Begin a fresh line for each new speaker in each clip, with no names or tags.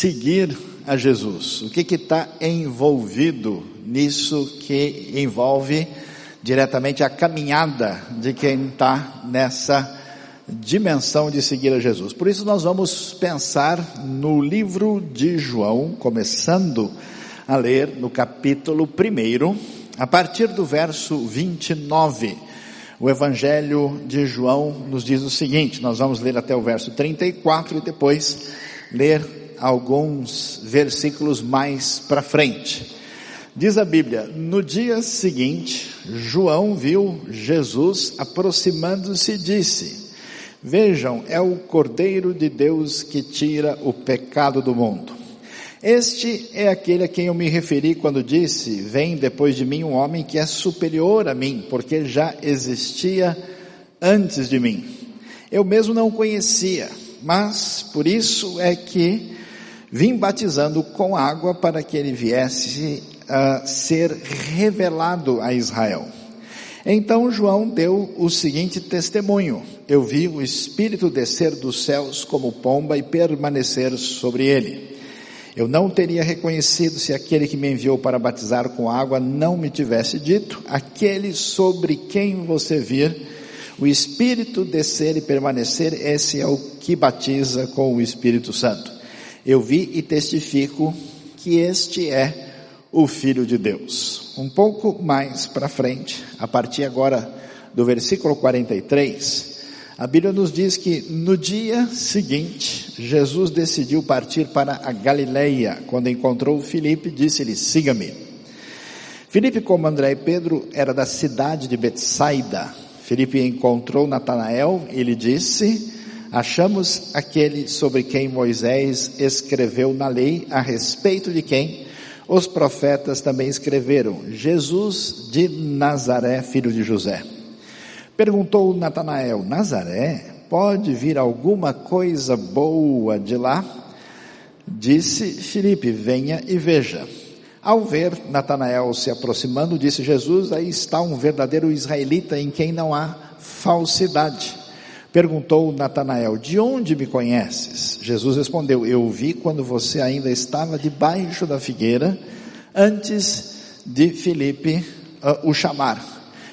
seguir a Jesus? O que está envolvido nisso que envolve diretamente a caminhada de quem está nessa dimensão de seguir a Jesus. Por isso nós vamos pensar no livro de João, começando a ler no capítulo 1, a partir do verso 29. O Evangelho de João nos diz o seguinte, nós vamos ler até o verso 34 e depois ler alguns versículos mais para frente. Diz a Bíblia, no dia seguinte, João viu Jesus aproximando-se e disse, vejam, é o Cordeiro de Deus que tira o pecado do mundo. Este é aquele a quem eu me referi quando disse, vem depois de mim um homem que é superior a mim, porque já existia antes de mim. Eu mesmo não o conhecia, mas por isso é que vim batizando com água para que ele viesse uh, ser revelado a Israel. Então João deu o seguinte testemunho: Eu vi o Espírito descer dos céus como pomba e permanecer sobre ele. Eu não teria reconhecido se aquele que me enviou para batizar com água não me tivesse dito: Aquele sobre quem você vir o Espírito descer e permanecer, esse é o que batiza com o Espírito Santo. Eu vi e testifico que este é o Filho de Deus. Um pouco mais para frente, a partir agora do versículo 43, a Bíblia nos diz que no dia seguinte, Jesus decidiu partir para a Galileia. Quando encontrou Filipe, disse-lhe: Siga-me. Filipe, como André e Pedro, era da cidade de Betsaida. Filipe encontrou Natanael e lhe disse: Achamos aquele sobre quem Moisés escreveu na lei, a respeito de quem os profetas também escreveram, Jesus de Nazaré, filho de José. Perguntou Natanael, Nazaré, pode vir alguma coisa boa de lá? Disse Filipe, venha e veja. Ao ver Natanael se aproximando, disse Jesus, aí está um verdadeiro israelita em quem não há falsidade. Perguntou Natanael, de onde me conheces? Jesus respondeu, eu vi quando você ainda estava debaixo da figueira, antes de Filipe uh, o chamar.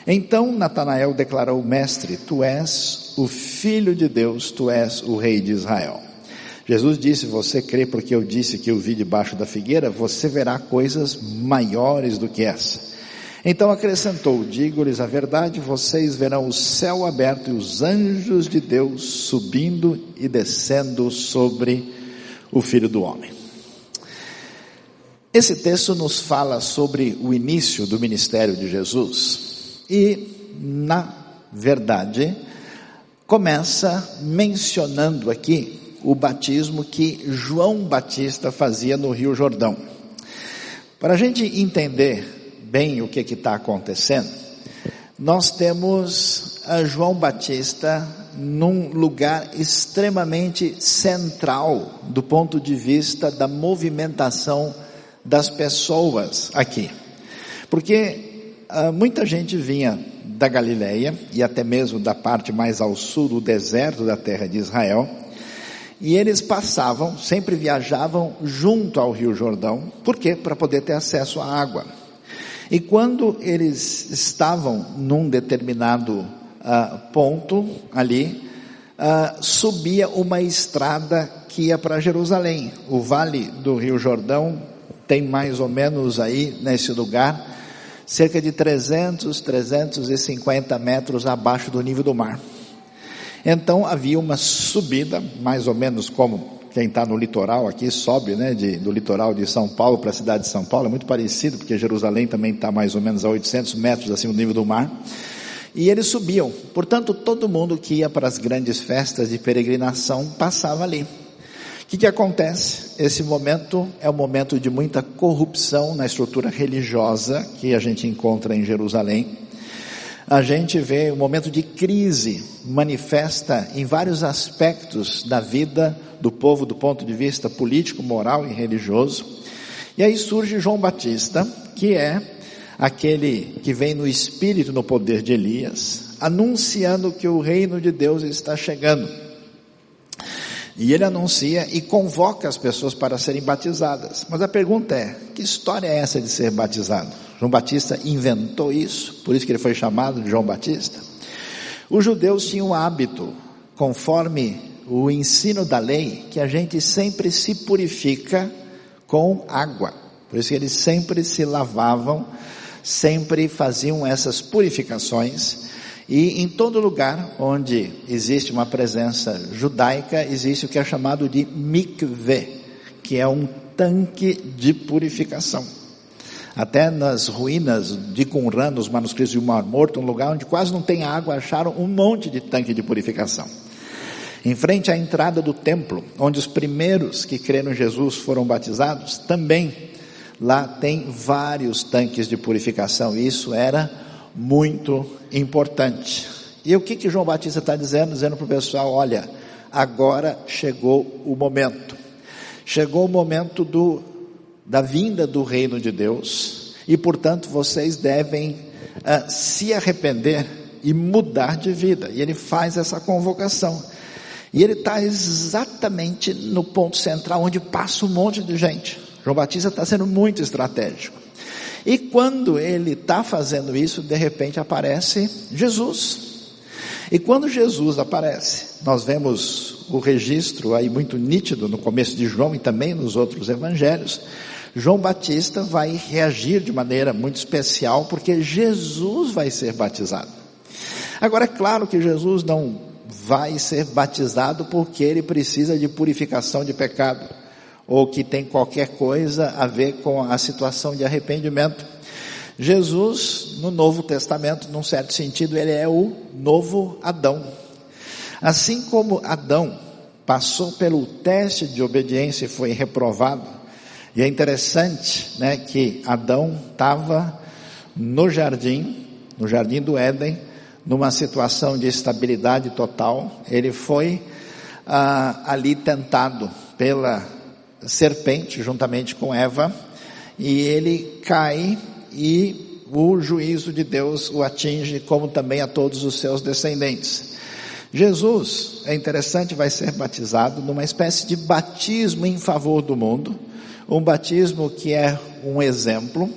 Então Natanael declarou, mestre, tu és o filho de Deus, tu és o rei de Israel. Jesus disse, você crê porque eu disse que eu vi debaixo da figueira? Você verá coisas maiores do que essa. Então acrescentou: Digo-lhes a verdade, vocês verão o céu aberto e os anjos de Deus subindo e descendo sobre o Filho do Homem. Esse texto nos fala sobre o início do ministério de Jesus e, na verdade, começa mencionando aqui o batismo que João Batista fazia no Rio Jordão. Para a gente entender bem o que está acontecendo, nós temos João Batista num lugar extremamente central do ponto de vista da movimentação das pessoas aqui. Porque uh, muita gente vinha da Galileia e até mesmo da parte mais ao sul do deserto da terra de Israel, e eles passavam, sempre viajavam junto ao Rio Jordão, por quê? Para poder ter acesso à água. E quando eles estavam num determinado uh, ponto ali, uh, subia uma estrada que ia para Jerusalém. O vale do Rio Jordão tem mais ou menos aí nesse lugar cerca de 300, 350 metros abaixo do nível do mar. Então havia uma subida, mais ou menos como quem está no litoral aqui sobe, né, de, do litoral de São Paulo para a cidade de São Paulo, é muito parecido, porque Jerusalém também está mais ou menos a 800 metros acima do nível do mar. E eles subiam. Portanto, todo mundo que ia para as grandes festas de peregrinação passava ali. O que, que acontece? Esse momento é um momento de muita corrupção na estrutura religiosa que a gente encontra em Jerusalém a gente vê um momento de crise manifesta em vários aspectos da vida do povo do ponto de vista político, moral e religioso. E aí surge João Batista, que é aquele que vem no espírito, no poder de Elias, anunciando que o reino de Deus está chegando. E ele anuncia e convoca as pessoas para serem batizadas. Mas a pergunta é: que história é essa de ser batizado? João Batista inventou isso, por isso que ele foi chamado de João Batista. Os judeus tinham o hábito, conforme o ensino da lei, que a gente sempre se purifica com água. Por isso que eles sempre se lavavam, sempre faziam essas purificações. E em todo lugar onde existe uma presença judaica, existe o que é chamado de mikveh, que é um tanque de purificação. Até nas ruínas de Qumran, nos manuscritos de Mar Morto, um lugar onde quase não tem água, acharam um monte de tanque de purificação. Em frente à entrada do templo, onde os primeiros que creram em Jesus foram batizados, também lá tem vários tanques de purificação. Isso era muito importante. E o que que João Batista está dizendo? Dizendo para o pessoal: olha, agora chegou o momento. Chegou o momento do, da vinda do reino de Deus, e portanto vocês devem uh, se arrepender e mudar de vida. E ele faz essa convocação. E ele está exatamente no ponto central onde passa um monte de gente. João Batista está sendo muito estratégico. E quando ele está fazendo isso, de repente aparece Jesus. E quando Jesus aparece, nós vemos o registro aí muito nítido no começo de João e também nos outros evangelhos. João Batista vai reagir de maneira muito especial porque Jesus vai ser batizado. Agora é claro que Jesus não vai ser batizado porque ele precisa de purificação de pecado ou que tem qualquer coisa a ver com a situação de arrependimento. Jesus, no Novo Testamento, num certo sentido, ele é o novo Adão. Assim como Adão passou pelo teste de obediência e foi reprovado, e é interessante, né, que Adão estava no jardim, no jardim do Éden, numa situação de estabilidade total. Ele foi ah, ali tentado pela serpente juntamente com Eva e ele cai e o juízo de Deus o atinge como também a todos os seus descendentes. Jesus, é interessante, vai ser batizado numa espécie de batismo em favor do mundo, um batismo que é um exemplo,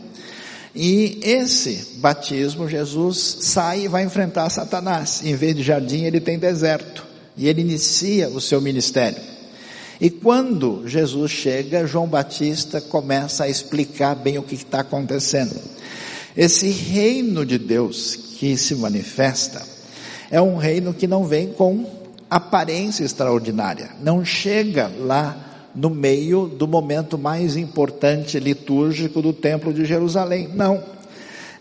e esse batismo, Jesus sai e vai enfrentar Satanás. Em vez de jardim, ele tem deserto. E ele inicia o seu ministério. E quando Jesus chega, João Batista começa a explicar bem o que está acontecendo. Esse reino de Deus que se manifesta é um reino que não vem com aparência extraordinária, não chega lá no meio do momento mais importante litúrgico do Templo de Jerusalém. Não.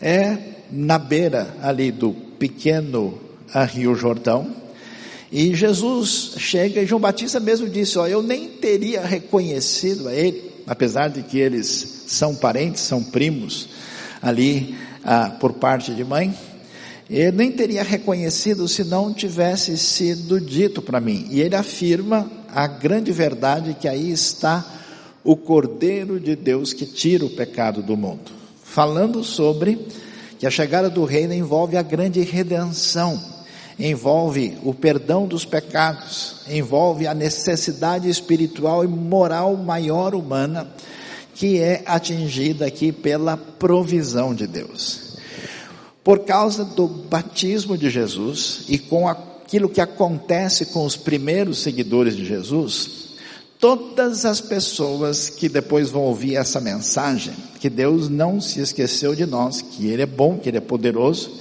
É na beira ali do pequeno Rio Jordão, e Jesus chega e João Batista mesmo disse: Ó, eu nem teria reconhecido a ele, apesar de que eles são parentes, são primos ali ah, por parte de mãe. Eu nem teria reconhecido se não tivesse sido dito para mim. E ele afirma a grande verdade que aí está o Cordeiro de Deus que tira o pecado do mundo. Falando sobre que a chegada do reino envolve a grande redenção envolve o perdão dos pecados, envolve a necessidade espiritual e moral maior humana que é atingida aqui pela provisão de Deus. Por causa do batismo de Jesus e com aquilo que acontece com os primeiros seguidores de Jesus, todas as pessoas que depois vão ouvir essa mensagem, que Deus não se esqueceu de nós, que Ele é bom, que Ele é poderoso,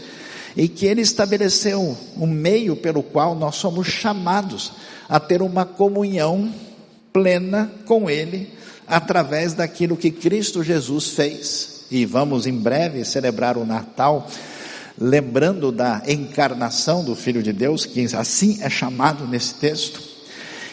e que ele estabeleceu um meio pelo qual nós somos chamados a ter uma comunhão plena com ele através daquilo que Cristo Jesus fez. E vamos em breve celebrar o Natal lembrando da encarnação do Filho de Deus, que assim é chamado nesse texto.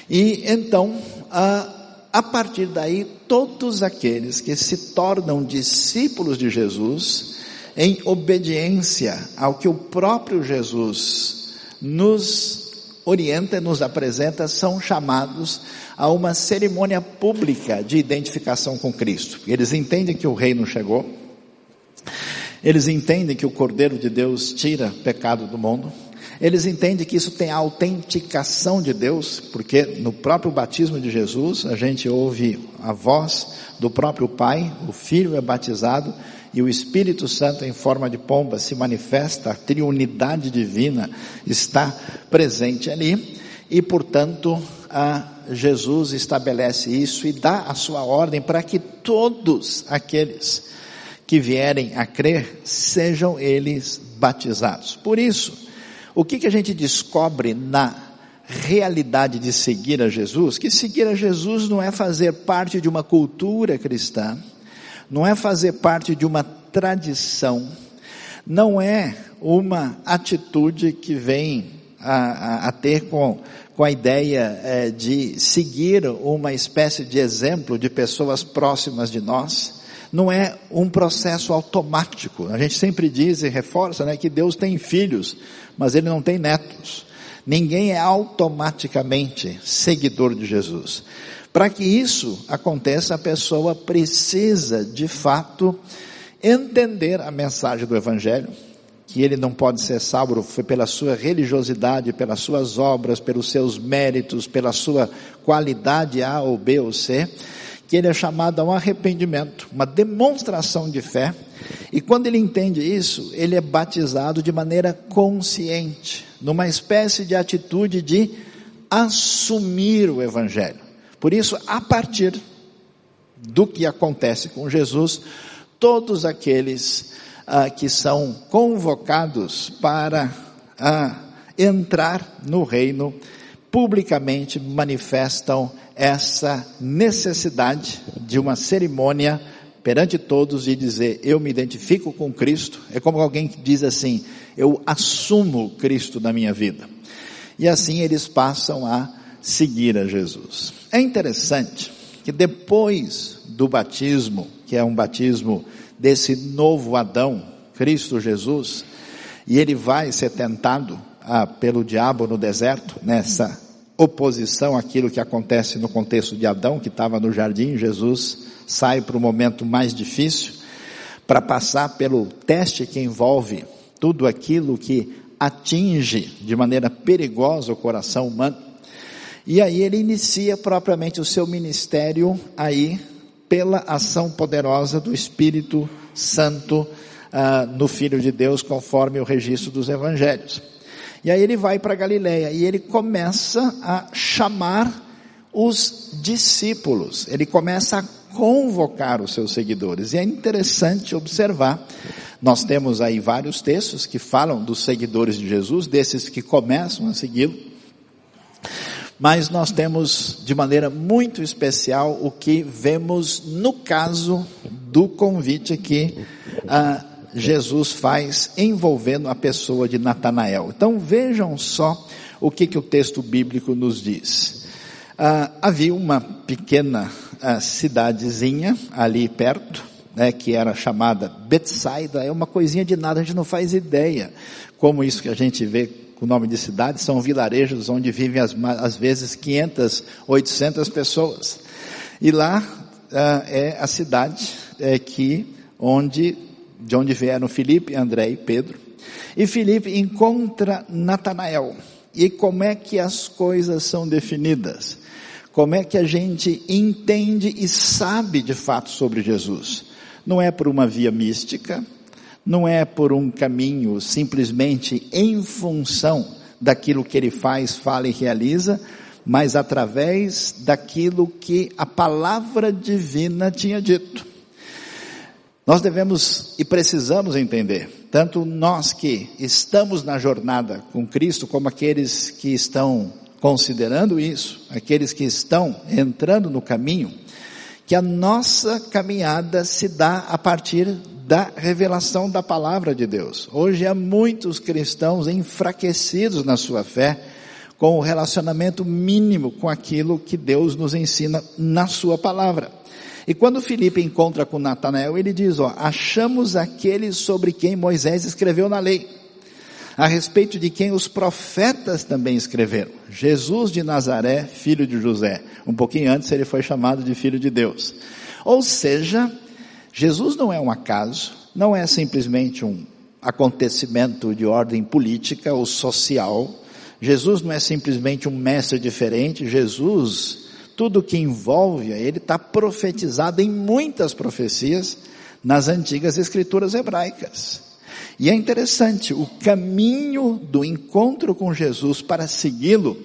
E então, a, a partir daí, todos aqueles que se tornam discípulos de Jesus, em obediência ao que o próprio Jesus nos orienta, nos apresenta, são chamados a uma cerimônia pública de identificação com Cristo. Eles entendem que o reino chegou, eles entendem que o Cordeiro de Deus tira pecado do mundo, Eles entendem que isso tem a autenticação de Deus, porque no próprio batismo de Jesus a gente ouve a voz do próprio Pai, o Filho é batizado e o Espírito Santo em forma de pomba se manifesta, a triunidade divina está presente ali e portanto Jesus estabelece isso e dá a sua ordem para que todos aqueles que vierem a crer sejam eles batizados. Por isso, o que, que a gente descobre na realidade de seguir a Jesus? Que seguir a Jesus não é fazer parte de uma cultura cristã, não é fazer parte de uma tradição, não é uma atitude que vem a, a, a ter com, com a ideia é, de seguir uma espécie de exemplo de pessoas próximas de nós não é um processo automático. A gente sempre diz e reforça né, que Deus tem filhos, mas ele não tem netos. Ninguém é automaticamente seguidor de Jesus. Para que isso aconteça, a pessoa precisa, de fato, entender a mensagem do Evangelho, que ele não pode ser salvo pela sua religiosidade, pelas suas obras, pelos seus méritos, pela sua qualidade A ou B ou C, que ele é chamado a um arrependimento, uma demonstração de fé, e quando ele entende isso, ele é batizado de maneira consciente, numa espécie de atitude de assumir o Evangelho. Por isso, a partir do que acontece com Jesus, todos aqueles ah, que são convocados para ah, entrar no reino, publicamente manifestam essa necessidade de uma cerimônia perante todos e dizer, eu me identifico com Cristo, é como alguém que diz assim, eu assumo Cristo na minha vida. E assim eles passam a seguir a Jesus. É interessante que depois do batismo, que é um batismo desse novo Adão, Cristo Jesus, e ele vai ser tentado ah, pelo diabo no deserto, nessa oposição àquilo que acontece no contexto de Adão, que estava no jardim, Jesus sai para o momento mais difícil, para passar pelo teste que envolve tudo aquilo que atinge de maneira perigosa o coração humano. E aí ele inicia propriamente o seu ministério aí pela ação poderosa do Espírito Santo uh, no Filho de Deus, conforme o registro dos Evangelhos. E aí ele vai para Galiléia e ele começa a chamar os discípulos. Ele começa a convocar os seus seguidores. E é interessante observar, nós temos aí vários textos que falam dos seguidores de Jesus, desses que começam a segui-lo. Mas nós temos de maneira muito especial o que vemos no caso do convite que ah, Jesus faz envolvendo a pessoa de Natanael. Então vejam só o que, que o texto bíblico nos diz. Ah, havia uma pequena ah, cidadezinha ali perto, né, que era chamada Betsaida, é uma coisinha de nada, a gente não faz ideia como isso que a gente vê com o nome de cidade, são vilarejos onde vivem as, às vezes 500, 800 pessoas. E lá ah, é a cidade é, que, onde de onde vieram Filipe, André e Pedro. E Filipe encontra Natanael. E como é que as coisas são definidas? Como é que a gente entende e sabe de fato sobre Jesus? Não é por uma via mística, não é por um caminho simplesmente em função daquilo que ele faz, fala e realiza, mas através daquilo que a palavra divina tinha dito. Nós devemos e precisamos entender, tanto nós que estamos na jornada com Cristo, como aqueles que estão considerando isso, aqueles que estão entrando no caminho, que a nossa caminhada se dá a partir da revelação da palavra de Deus. Hoje há muitos cristãos enfraquecidos na sua fé, com o relacionamento mínimo com aquilo que Deus nos ensina na sua palavra. E quando Filipe encontra com Natanael, ele diz, ó, achamos aquele sobre quem Moisés escreveu na lei, a respeito de quem os profetas também escreveram. Jesus de Nazaré, filho de José. Um pouquinho antes ele foi chamado de filho de Deus. Ou seja, Jesus não é um acaso, não é simplesmente um acontecimento de ordem política ou social. Jesus não é simplesmente um mestre diferente, Jesus, tudo que envolve, ele está profetizado em muitas profecias nas antigas escrituras hebraicas. E é interessante, o caminho do encontro com Jesus para segui-lo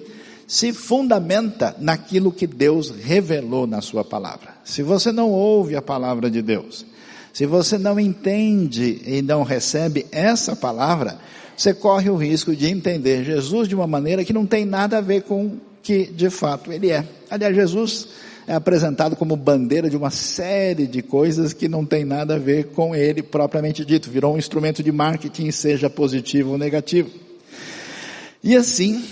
se fundamenta naquilo que Deus revelou na sua palavra. Se você não ouve a palavra de Deus, se você não entende e não recebe essa palavra, você corre o risco de entender Jesus de uma maneira que não tem nada a ver com o que de fato ele é. Aliás, Jesus é apresentado como bandeira de uma série de coisas que não tem nada a ver com ele propriamente dito. Virou um instrumento de marketing, seja positivo ou negativo. E assim,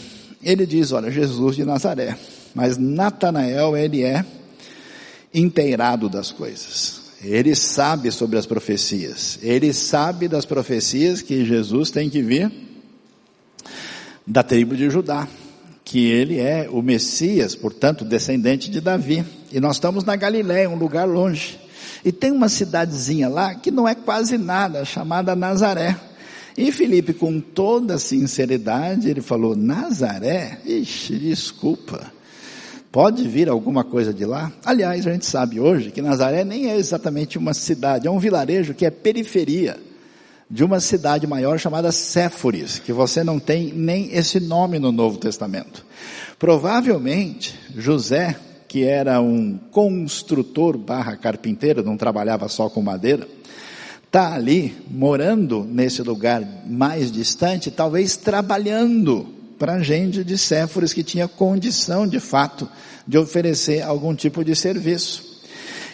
ele diz, olha, Jesus de Nazaré. Mas Natanael, ele é inteirado das coisas. Ele sabe sobre as profecias. Ele sabe das profecias que Jesus tem que vir da tribo de Judá que ele é o Messias, portanto, descendente de Davi. E nós estamos na Galiléia, um lugar longe. E tem uma cidadezinha lá que não é quase nada, chamada Nazaré. E Felipe, com toda sinceridade, ele falou: Nazaré? Ixi, desculpa. Pode vir alguma coisa de lá? Aliás, a gente sabe hoje que Nazaré nem é exatamente uma cidade, é um vilarejo que é periferia de uma cidade maior chamada Séforis, que você não tem nem esse nome no Novo Testamento. Provavelmente, José, que era um construtor barra carpinteiro, não trabalhava só com madeira, está ali, morando nesse lugar mais distante, talvez trabalhando para gente de Séforis que tinha condição, de fato, de oferecer algum tipo de serviço.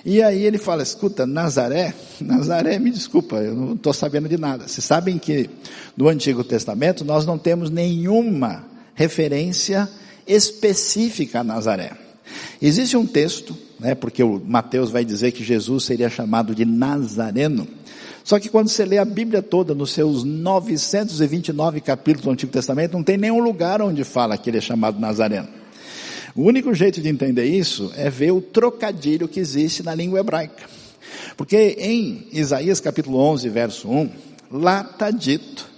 E aí ele fala, escuta, Nazaré, Nazaré, me desculpa, eu não estou sabendo de nada. Vocês sabem que no Antigo Testamento nós não temos nenhuma referência específica a Nazaré. Existe um texto, né, porque o Mateus vai dizer que Jesus seria chamado de Nazareno. Só que quando você lê a Bíblia toda, nos seus 929 capítulos do Antigo Testamento, não tem nenhum lugar onde fala que ele é chamado Nazareno. O único jeito de entender isso é ver o trocadilho que existe na língua hebraica. Porque em Isaías capítulo 11, verso 1, lá está dito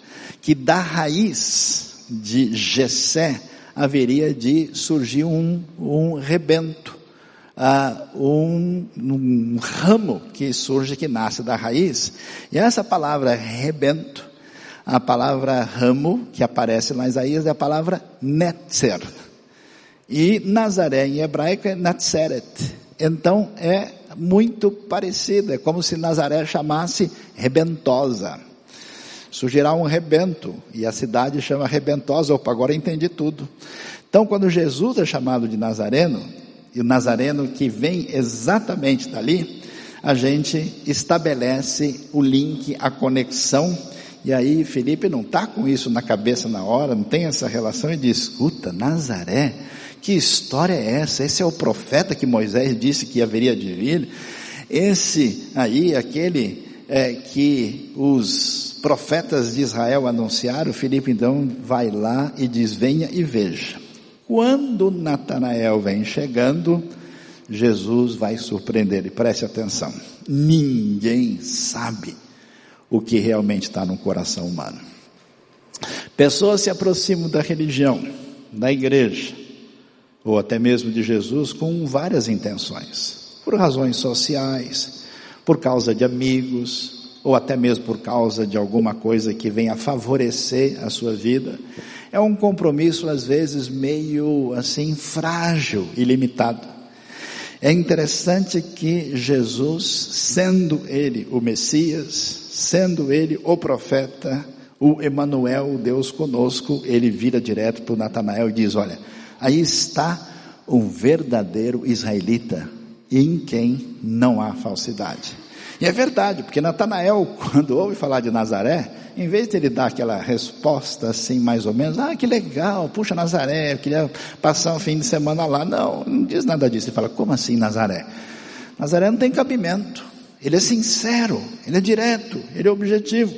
que da raiz de Jessé haveria de surgir um, um rebento, uh, um, um ramo que surge, que nasce da raiz. E essa palavra rebento, a palavra ramo que aparece lá em Isaías é a palavra netzer. E Nazaré em hebraico é Natseret. Então é muito parecido, é como se Nazaré chamasse rebentosa. Surgirá um rebento, e a cidade chama rebentosa, opa, agora entendi tudo. Então quando Jesus é chamado de Nazareno, e o Nazareno que vem exatamente dali, a gente estabelece o link, a conexão, e aí Felipe não está com isso na cabeça na hora, não tem essa relação e diz, escuta, Nazaré, que história é essa? Esse é o profeta que Moisés disse que haveria de vir? Esse aí, aquele é, que os profetas de Israel anunciaram, Filipe então vai lá e diz: venha e veja. Quando Natanael vem chegando, Jesus vai surpreender e preste atenção. Ninguém sabe o que realmente está no coração humano. Pessoas se aproximam da religião, da igreja, ou até mesmo de Jesus, com várias intenções, por razões sociais, por causa de amigos, ou até mesmo por causa de alguma coisa que venha favorecer a sua vida. É um compromisso, às vezes, meio assim, frágil e limitado. É interessante que Jesus, sendo ele o Messias, sendo ele o profeta, o Emanuel, Deus conosco, ele vira direto para Natanael e diz: Olha, Aí está um verdadeiro israelita em quem não há falsidade. E é verdade, porque Natanael, quando ouve falar de Nazaré, em vez de ele dar aquela resposta assim, mais ou menos, ah, que legal, puxa Nazaré, eu queria passar um fim de semana lá. Não, não diz nada disso. Ele fala, como assim Nazaré? Nazaré não tem cabimento. Ele é sincero, ele é direto, ele é objetivo.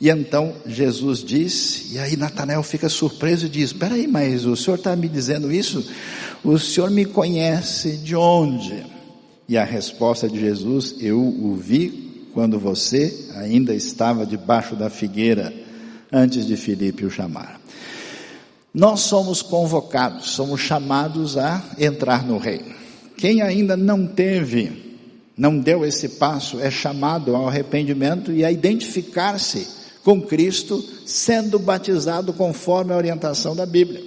E então Jesus disse, e aí Natanael fica surpreso e diz: Espera aí, mas o senhor está me dizendo isso? O senhor me conhece de onde? E a resposta de Jesus: Eu o vi quando você ainda estava debaixo da figueira antes de Filipe o chamar. Nós somos convocados, somos chamados a entrar no reino. Quem ainda não teve, não deu esse passo, é chamado ao arrependimento e a identificar-se com Cristo, sendo batizado conforme a orientação da Bíblia.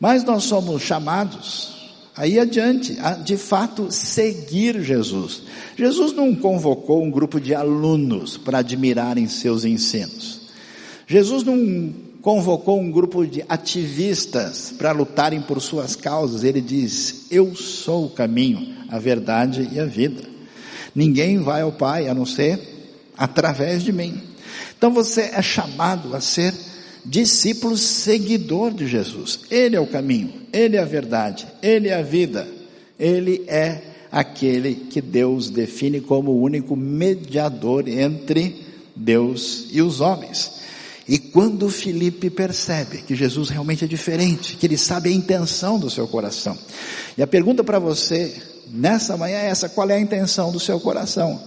Mas nós somos chamados aí adiante, a de fato seguir Jesus. Jesus não convocou um grupo de alunos para admirarem seus ensinos. Jesus não convocou um grupo de ativistas para lutarem por suas causas. Ele diz: Eu sou o caminho, a verdade e a vida. Ninguém vai ao Pai a não ser através de mim. Então você é chamado a ser discípulo seguidor de Jesus. Ele é o caminho, ele é a verdade, ele é a vida, ele é aquele que Deus define como o único mediador entre Deus e os homens. E quando Felipe percebe que Jesus realmente é diferente, que ele sabe a intenção do seu coração. E a pergunta para você nessa manhã é essa: qual é a intenção do seu coração?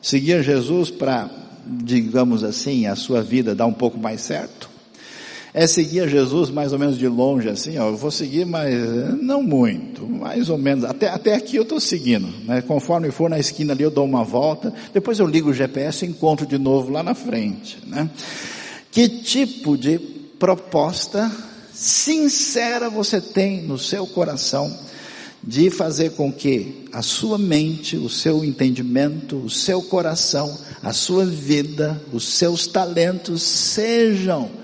Seguir Jesus para, digamos assim, a sua vida dar um pouco mais certo? É seguir a Jesus mais ou menos de longe, assim, ó, eu vou seguir, mas não muito, mais ou menos, até, até aqui eu estou seguindo, né? conforme for na esquina ali eu dou uma volta, depois eu ligo o GPS e encontro de novo lá na frente, né? Que tipo de proposta sincera você tem no seu coração de fazer com que a sua mente, o seu entendimento, o seu coração, a sua vida, os seus talentos sejam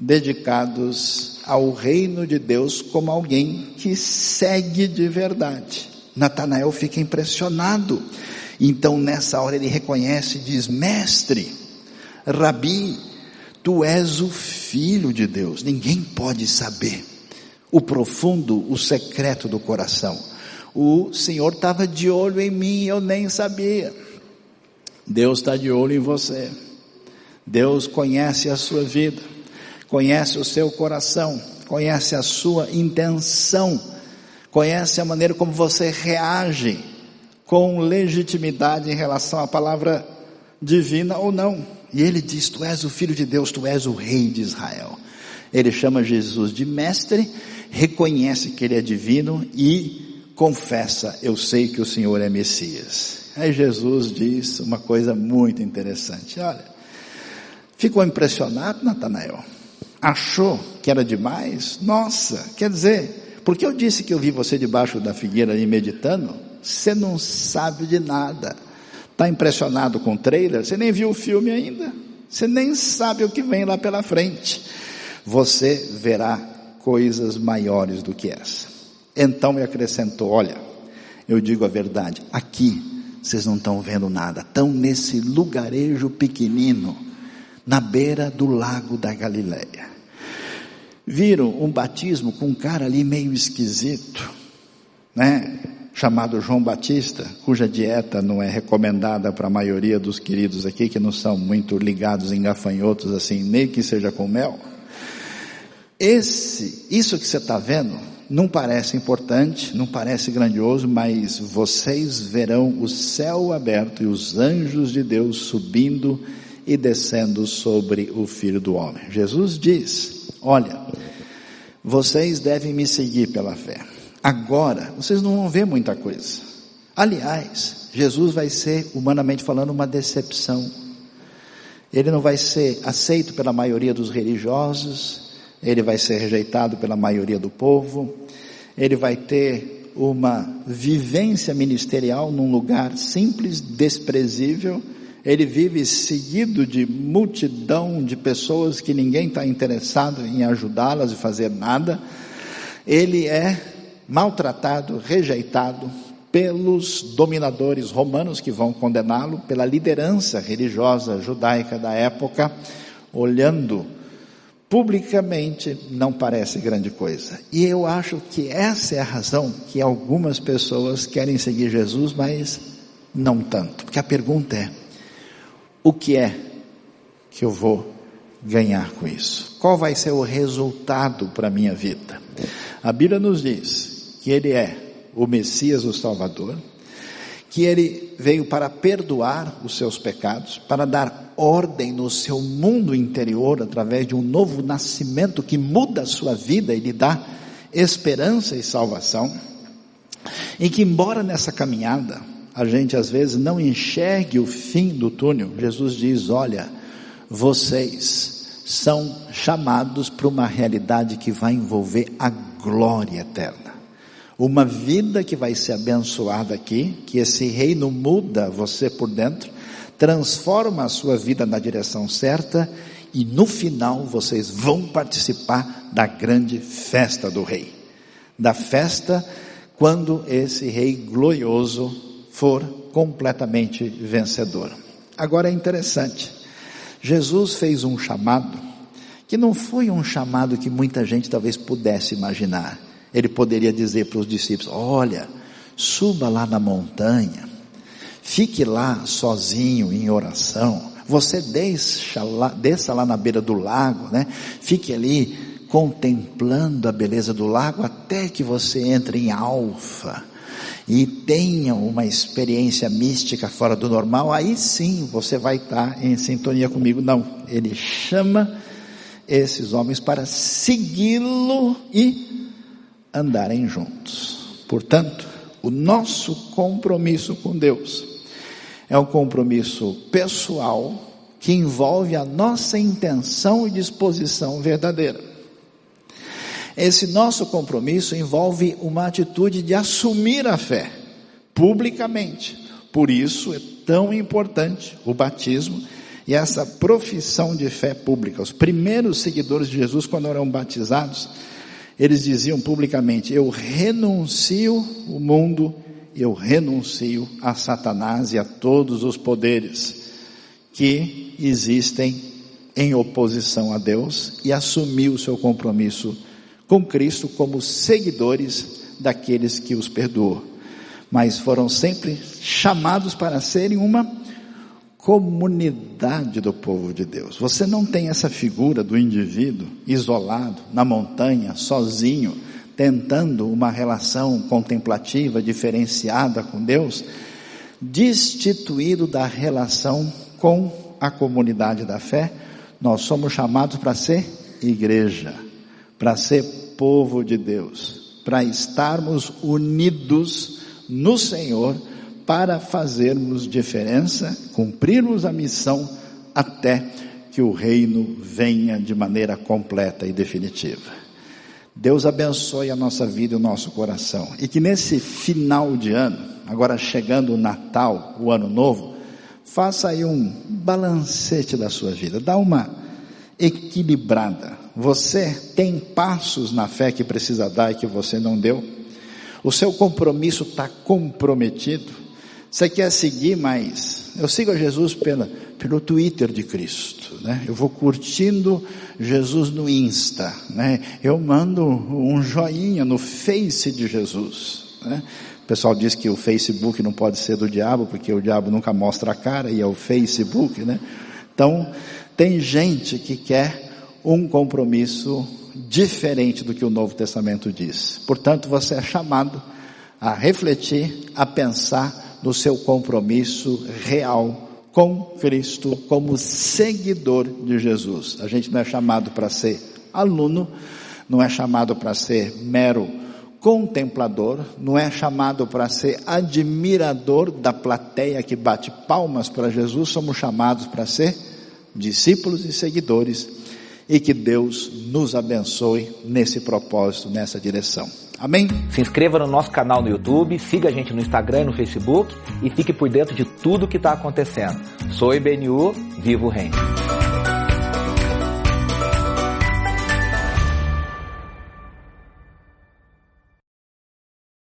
dedicados ao reino de Deus como alguém que segue de verdade. Natanael fica impressionado. Então nessa hora ele reconhece e diz: Mestre, Rabi, tu és o filho de Deus. Ninguém pode saber o profundo, o secreto do coração. O Senhor estava de olho em mim, eu nem sabia. Deus está de olho em você. Deus conhece a sua vida conhece o seu coração, conhece a sua intenção, conhece a maneira como você reage com legitimidade em relação à palavra divina ou não. E ele diz: Tu és o filho de Deus, tu és o rei de Israel. Ele chama Jesus de mestre, reconhece que ele é divino e confessa: Eu sei que o Senhor é Messias. Aí Jesus diz uma coisa muito interessante: Olha, ficou impressionado, Natanael? Achou que era demais? Nossa, quer dizer, porque eu disse que eu vi você debaixo da figueira ali meditando, você não sabe de nada. Está impressionado com o trailer? Você nem viu o filme ainda. Você nem sabe o que vem lá pela frente. Você verá coisas maiores do que essa. Então ele acrescentou: Olha, eu digo a verdade, aqui vocês não estão vendo nada, estão nesse lugarejo pequenino na beira do lago da Galileia. Viram um batismo com um cara ali meio esquisito, né? Chamado João Batista, cuja dieta não é recomendada para a maioria dos queridos aqui, que não são muito ligados em gafanhotos assim, nem que seja com mel. Esse, isso que você está vendo, não parece importante, não parece grandioso, mas vocês verão o céu aberto e os anjos de Deus subindo e descendo sobre o Filho do Homem. Jesus diz: Olha, vocês devem me seguir pela fé. Agora, vocês não vão ver muita coisa. Aliás, Jesus vai ser, humanamente falando, uma decepção. Ele não vai ser aceito pela maioria dos religiosos, ele vai ser rejeitado pela maioria do povo, ele vai ter uma vivência ministerial num lugar simples, desprezível, ele vive seguido de multidão de pessoas que ninguém está interessado em ajudá-las e fazer nada. Ele é maltratado, rejeitado pelos dominadores romanos que vão condená-lo, pela liderança religiosa judaica da época, olhando publicamente não parece grande coisa. E eu acho que essa é a razão que algumas pessoas querem seguir Jesus, mas não tanto. Porque a pergunta é: o que é que eu vou ganhar com isso? Qual vai ser o resultado para a minha vida? A Bíblia nos diz que Ele é o Messias, o Salvador, que ele veio para perdoar os seus pecados, para dar ordem no seu mundo interior através de um novo nascimento que muda a sua vida e lhe dá esperança e salvação. E que embora nessa caminhada a gente às vezes não enxergue o fim do túnel, Jesus diz: "Olha, vocês são chamados para uma realidade que vai envolver a glória eterna uma vida que vai ser abençoada aqui, que esse reino muda você por dentro, transforma a sua vida na direção certa e no final vocês vão participar da grande festa do rei. Da festa quando esse rei glorioso for completamente vencedor. Agora é interessante. Jesus fez um chamado que não foi um chamado que muita gente talvez pudesse imaginar. Ele poderia dizer para os discípulos: Olha, suba lá na montanha, fique lá sozinho em oração. Você desça lá, desça lá na beira do lago, né? Fique ali contemplando a beleza do lago até que você entre em alfa e tenha uma experiência mística fora do normal, aí sim você vai estar em sintonia comigo. Não, ele chama esses homens para segui-lo e andarem juntos. Portanto, o nosso compromisso com Deus é um compromisso pessoal que envolve a nossa intenção e disposição verdadeira. Esse nosso compromisso envolve uma atitude de assumir a fé publicamente. Por isso é tão importante o batismo e essa profissão de fé pública. Os primeiros seguidores de Jesus, quando eram batizados, eles diziam publicamente: Eu renuncio o mundo, eu renuncio a Satanás e a todos os poderes que existem em oposição a Deus e assumiu o seu compromisso com Cristo como seguidores daqueles que os perdoou. Mas foram sempre chamados para serem uma comunidade do povo de Deus. Você não tem essa figura do indivíduo isolado, na montanha, sozinho, tentando uma relação contemplativa diferenciada com Deus, destituído da relação com a comunidade da fé. Nós somos chamados para ser igreja, para ser povo de Deus, para estarmos unidos no Senhor para fazermos diferença, cumprirmos a missão até que o reino venha de maneira completa e definitiva. Deus abençoe a nossa vida e o nosso coração. E que nesse final de ano, agora chegando o Natal, o Ano Novo, faça aí um balancete da sua vida, dá uma equilibrada. Você tem passos na fé que precisa dar e que você não deu? O seu compromisso está comprometido? Você quer seguir mais? Eu sigo a Jesus pela, pelo Twitter de Cristo, né? Eu vou curtindo Jesus no Insta, né? Eu mando um joinha no Face de Jesus, né? O pessoal diz que o Facebook não pode ser do diabo, porque o diabo nunca mostra a cara e é o Facebook, né? Então, tem gente que quer um compromisso diferente do que o Novo Testamento diz. Portanto, você é chamado a refletir, a pensar no seu compromisso real com Cristo como seguidor de Jesus. A gente não é chamado para ser aluno, não é chamado para ser mero contemplador, não é chamado para ser admirador da plateia que bate palmas para Jesus, somos chamados para ser discípulos e seguidores e que Deus nos abençoe nesse propósito, nessa direção. Amém?
Se inscreva no nosso canal no YouTube, siga a gente no Instagram e no Facebook e fique por dentro de tudo que está acontecendo. Sou IBNU, vivo o reino.